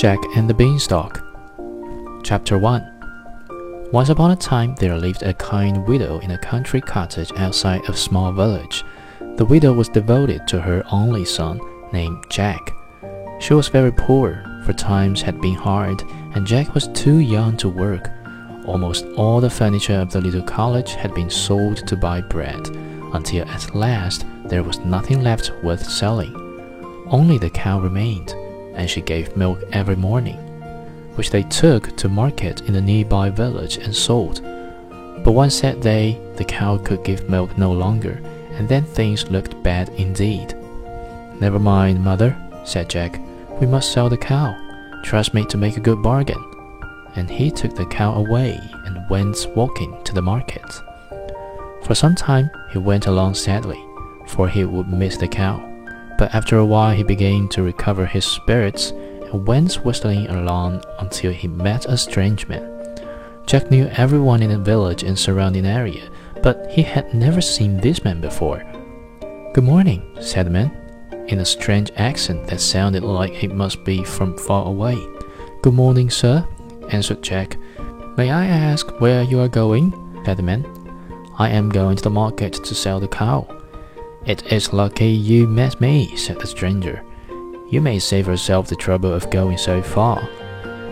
Jack and the Beanstalk. Chapter 1 Once upon a time there lived a kind widow in a country cottage outside a small village. The widow was devoted to her only son, named Jack. She was very poor, for times had been hard, and Jack was too young to work. Almost all the furniture of the little cottage had been sold to buy bread, until at last there was nothing left worth selling. Only the cow remained and she gave milk every morning, which they took to market in the nearby village and sold. But one sad day, the cow could give milk no longer, and then things looked bad indeed. Never mind, mother, said Jack. We must sell the cow. Trust me to make a good bargain. And he took the cow away and went walking to the market. For some time he went along sadly, for he would miss the cow but after a while he began to recover his spirits and went whistling along until he met a strange man. Jack knew everyone in the village and surrounding area, but he had never seen this man before. Good morning, said the man, in a strange accent that sounded like it must be from far away. Good morning, sir, answered Jack. May I ask where you are going? said the man. I am going to the market to sell the cow. It is lucky you met me, said the stranger. You may save yourself the trouble of going so far.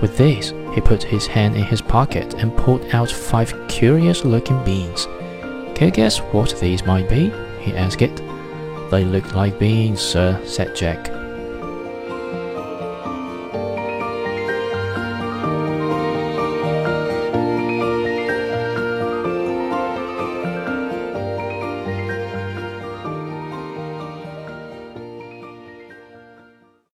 With this, he put his hand in his pocket and pulled out five curious looking beans. Can you guess what these might be? he asked. They look like beans, sir, said Jack.